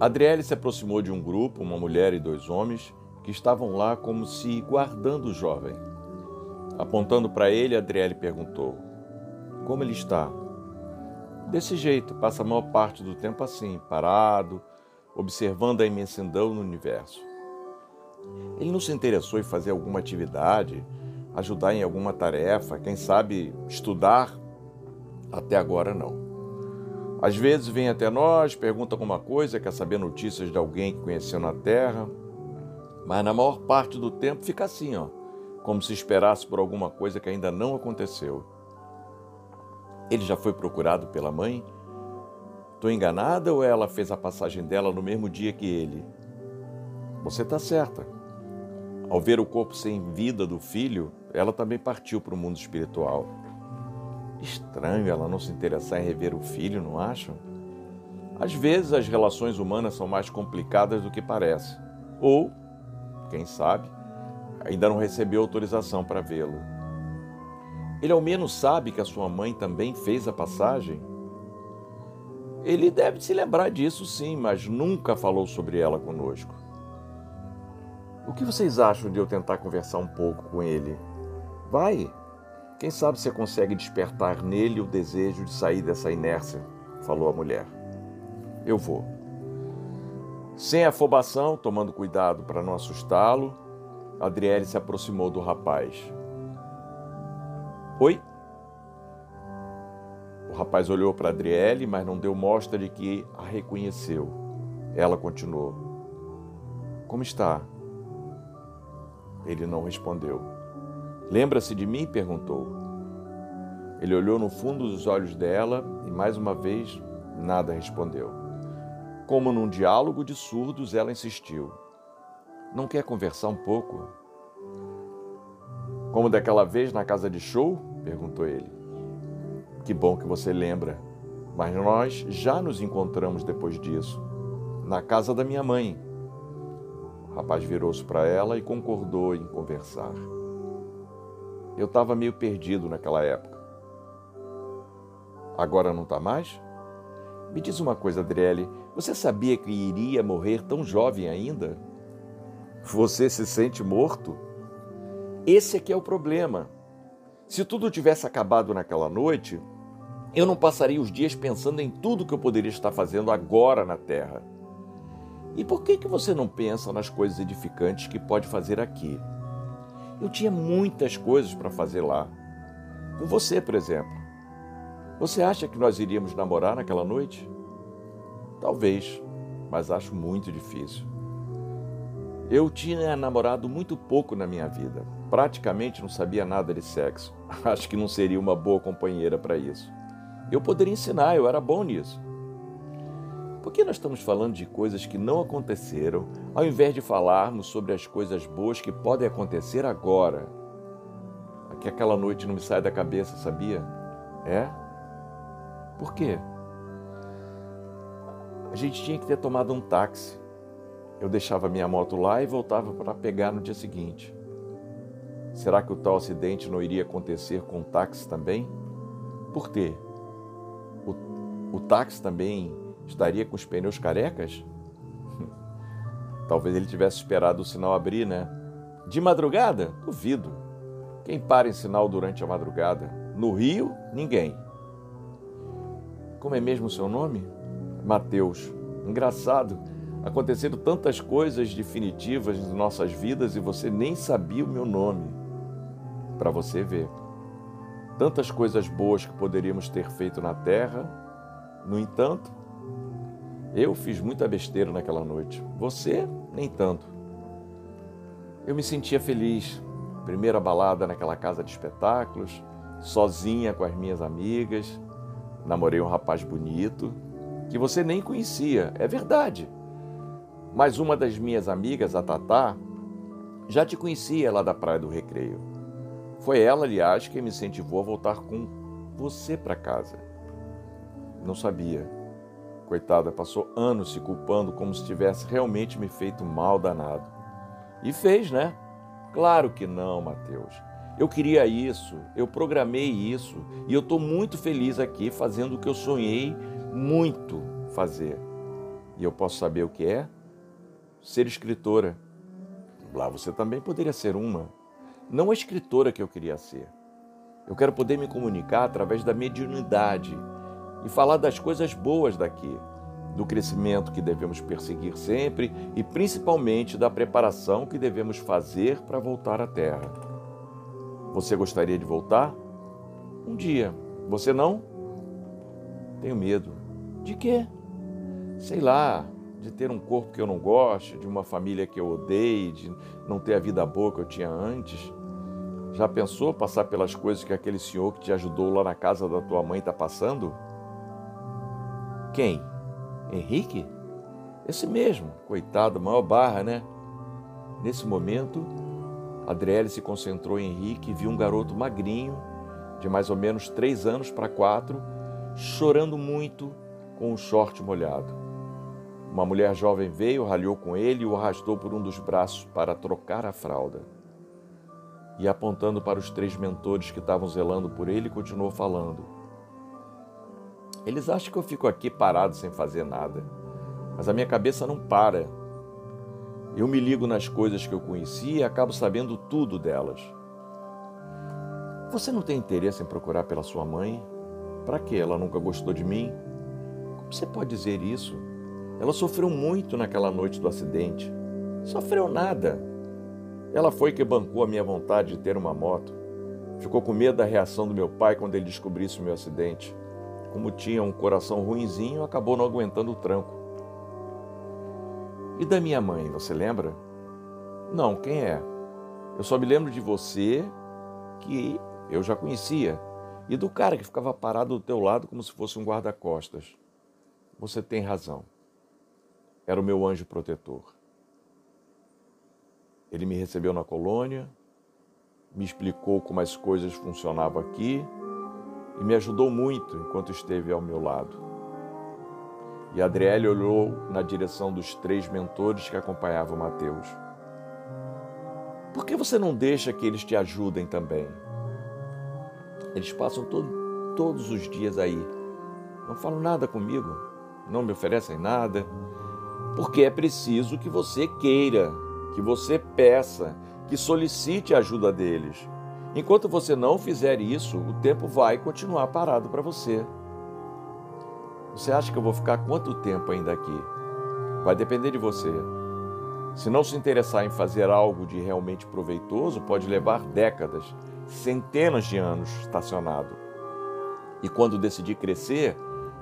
Adriele se aproximou de um grupo, uma mulher e dois homens, que estavam lá como se guardando o jovem. Apontando para ele, Adriele perguntou: Como ele está? Desse jeito, passa a maior parte do tempo assim, parado, observando a imensidão no universo. Ele não se interessou em fazer alguma atividade, ajudar em alguma tarefa, quem sabe estudar? Até agora não. Às vezes vem até nós, pergunta alguma coisa, quer saber notícias de alguém que conheceu na Terra, mas na maior parte do tempo fica assim, ó, como se esperasse por alguma coisa que ainda não aconteceu. Ele já foi procurado pela mãe? Estou enganada ou ela fez a passagem dela no mesmo dia que ele? Você está certa. Ao ver o corpo sem vida do filho, ela também partiu para o mundo espiritual. Estranho ela não se interessar em rever o filho, não acham? Às vezes as relações humanas são mais complicadas do que parece. Ou, quem sabe, ainda não recebeu autorização para vê-lo. Ele ao menos sabe que a sua mãe também fez a passagem? Ele deve se lembrar disso sim, mas nunca falou sobre ela conosco. O que vocês acham de eu tentar conversar um pouco com ele? Vai, quem sabe você consegue despertar nele o desejo de sair dessa inércia, falou a mulher. Eu vou. Sem afobação, tomando cuidado para não assustá-lo, Adriele se aproximou do rapaz. Oi? O rapaz olhou para Adriele, mas não deu mostra de que a reconheceu. Ela continuou: Como está? Ele não respondeu. Lembra-se de mim? perguntou. Ele olhou no fundo dos olhos dela e mais uma vez nada respondeu. Como num diálogo de surdos, ela insistiu: Não quer conversar um pouco? Como daquela vez na casa de show? perguntou ele. Que bom que você lembra, mas nós já nos encontramos depois disso, na casa da minha mãe. O rapaz virou-se para ela e concordou em conversar. Eu estava meio perdido naquela época. Agora não está mais? Me diz uma coisa, Adriele. Você sabia que iria morrer tão jovem ainda? Você se sente morto? Esse aqui é o problema. Se tudo tivesse acabado naquela noite, eu não passaria os dias pensando em tudo que eu poderia estar fazendo agora na Terra. E por que, que você não pensa nas coisas edificantes que pode fazer aqui? Eu tinha muitas coisas para fazer lá. Com você, por exemplo. Você acha que nós iríamos namorar naquela noite? Talvez, mas acho muito difícil. Eu tinha namorado muito pouco na minha vida. Praticamente não sabia nada de sexo. Acho que não seria uma boa companheira para isso. Eu poderia ensinar, eu era bom nisso. Por que nós estamos falando de coisas que não aconteceram, ao invés de falarmos sobre as coisas boas que podem acontecer agora? Que aquela noite não me sai da cabeça, sabia? É? Por quê? A gente tinha que ter tomado um táxi. Eu deixava minha moto lá e voltava para pegar no dia seguinte. Será que o tal acidente não iria acontecer com o táxi também? Por quê? O, o táxi também estaria com os pneus carecas? Talvez ele tivesse esperado o sinal abrir, né? De madrugada? Duvido. Quem para em sinal durante a madrugada? No Rio, ninguém. Como é mesmo o seu nome? Mateus. Engraçado. Aconteceram tantas coisas definitivas em nossas vidas e você nem sabia o meu nome. Para você ver. Tantas coisas boas que poderíamos ter feito na terra, no entanto, eu fiz muita besteira naquela noite. Você, nem tanto. Eu me sentia feliz. Primeira balada naquela casa de espetáculos, sozinha com as minhas amigas. Namorei um rapaz bonito, que você nem conhecia, é verdade. Mas uma das minhas amigas, a Tatá, já te conhecia lá da Praia do Recreio. Foi ela, aliás, que me incentivou a voltar com você para casa. Não sabia. Coitada, passou anos se culpando como se tivesse realmente me feito mal danado. E fez, né? Claro que não, Mateus. Eu queria isso, eu programei isso e eu estou muito feliz aqui fazendo o que eu sonhei muito fazer. E eu posso saber o que é? Ser escritora. Lá você também poderia ser uma. Não a escritora que eu queria ser. Eu quero poder me comunicar através da mediunidade e falar das coisas boas daqui, do crescimento que devemos perseguir sempre e principalmente da preparação que devemos fazer para voltar à Terra. Você gostaria de voltar? Um dia. Você não? Tenho medo. De quê? Sei lá, de ter um corpo que eu não goste, de uma família que eu odeie, de não ter a vida boa que eu tinha antes. Já pensou passar pelas coisas que aquele senhor que te ajudou lá na casa da tua mãe está passando? Quem? Henrique? Esse mesmo, coitado, maior barra, né? Nesse momento, Adriele se concentrou em Henrique e viu um garoto magrinho, de mais ou menos três anos para quatro, chorando muito com um short molhado. Uma mulher jovem veio, ralhou com ele e o arrastou por um dos braços para trocar a fralda. E apontando para os três mentores que estavam zelando por ele, continuou falando. Eles acham que eu fico aqui parado sem fazer nada, mas a minha cabeça não para. Eu me ligo nas coisas que eu conheci e acabo sabendo tudo delas. Você não tem interesse em procurar pela sua mãe? Para que ela nunca gostou de mim? Como você pode dizer isso? Ela sofreu muito naquela noite do acidente. Sofreu nada. Ela foi que bancou a minha vontade de ter uma moto. Ficou com medo da reação do meu pai quando ele descobrisse o meu acidente. Como tinha um coração ruinzinho, acabou não aguentando o tranco. E da minha mãe, você lembra? Não, quem é? Eu só me lembro de você, que eu já conhecia, e do cara que ficava parado do teu lado como se fosse um guarda-costas. Você tem razão era o meu anjo protetor. Ele me recebeu na colônia, me explicou como as coisas funcionavam aqui e me ajudou muito enquanto esteve ao meu lado. E Adriele olhou na direção dos três mentores que acompanhavam Mateus. Por que você não deixa que eles te ajudem também? Eles passam todo, todos os dias aí. Não falam nada comigo, não me oferecem nada, porque é preciso que você queira, que você peça, que solicite a ajuda deles. Enquanto você não fizer isso, o tempo vai continuar parado para você. Você acha que eu vou ficar quanto tempo ainda aqui? Vai depender de você. Se não se interessar em fazer algo de realmente proveitoso, pode levar décadas, centenas de anos estacionado. E quando decidir crescer,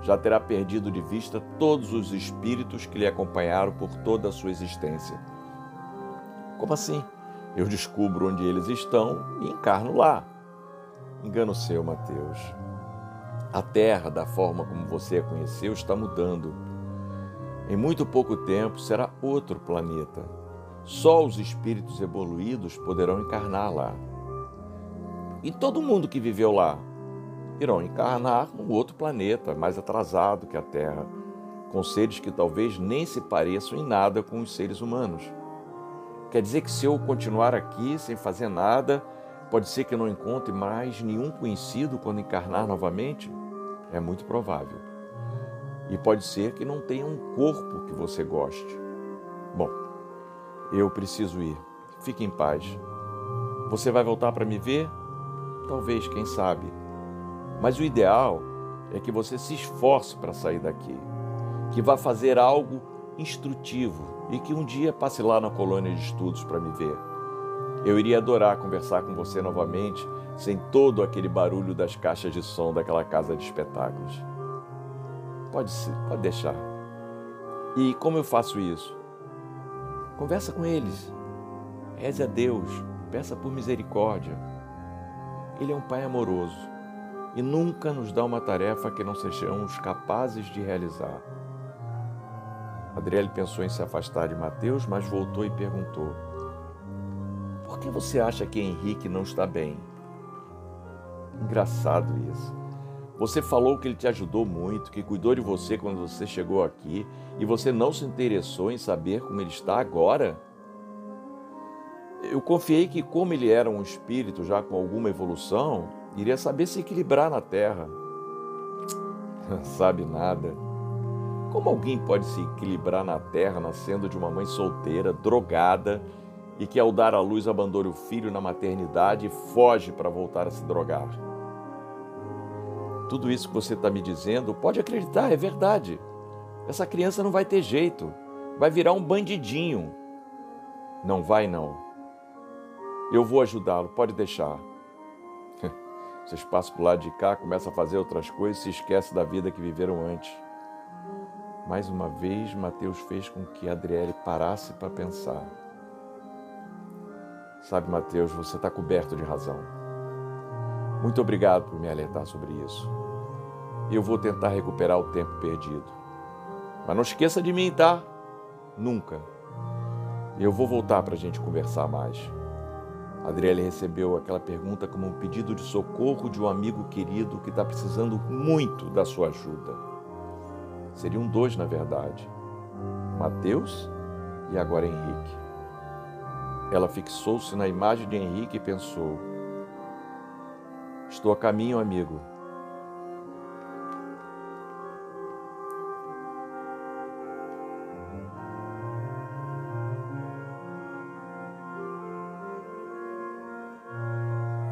já terá perdido de vista todos os espíritos que lhe acompanharam por toda a sua existência. Como assim? Eu descubro onde eles estão e encarno lá. Engano seu, Mateus. A Terra, da forma como você a conheceu, está mudando. Em muito pouco tempo será outro planeta. Só os espíritos evoluídos poderão encarnar lá. E todo mundo que viveu lá irão encarnar num outro planeta mais atrasado que a Terra, com seres que talvez nem se pareçam em nada com os seres humanos. Quer dizer que se eu continuar aqui sem fazer nada, pode ser que eu não encontre mais nenhum conhecido quando encarnar novamente? É muito provável. E pode ser que não tenha um corpo que você goste. Bom, eu preciso ir. Fique em paz. Você vai voltar para me ver? Talvez, quem sabe. Mas o ideal é que você se esforce para sair daqui, que vá fazer algo instrutivo e que um dia passe lá na colônia de estudos para me ver. Eu iria adorar conversar com você novamente, sem todo aquele barulho das caixas de som daquela casa de espetáculos. Pode ser, pode deixar. E como eu faço isso? Conversa com eles. Reze a Deus, peça por misericórdia. Ele é um pai amoroso e nunca nos dá uma tarefa que não sejamos capazes de realizar. Adriele pensou em se afastar de Mateus, mas voltou e perguntou: Por que você acha que Henrique não está bem? Engraçado isso. Você falou que ele te ajudou muito, que cuidou de você quando você chegou aqui e você não se interessou em saber como ele está agora? Eu confiei que, como ele era um espírito já com alguma evolução, iria saber se equilibrar na terra. Sabe nada. Como alguém pode se equilibrar na terra nascendo de uma mãe solteira, drogada e que ao dar à luz abandona o filho na maternidade e foge para voltar a se drogar? Tudo isso que você está me dizendo, pode acreditar, é verdade. Essa criança não vai ter jeito, vai virar um bandidinho. Não vai, não. Eu vou ajudá-lo, pode deixar. Vocês passam para o lado de cá, começam a fazer outras coisas, se esquece da vida que viveram antes. Mais uma vez, Mateus fez com que Adriele parasse para pensar. Sabe, Mateus, você está coberto de razão. Muito obrigado por me alertar sobre isso. Eu vou tentar recuperar o tempo perdido. Mas não esqueça de mim, tá? Nunca. Eu vou voltar para a gente conversar mais. Adriele recebeu aquela pergunta como um pedido de socorro de um amigo querido que está precisando muito da sua ajuda. Seriam dois, na verdade: Mateus e agora Henrique. Ela fixou-se na imagem de Henrique e pensou: Estou a caminho, amigo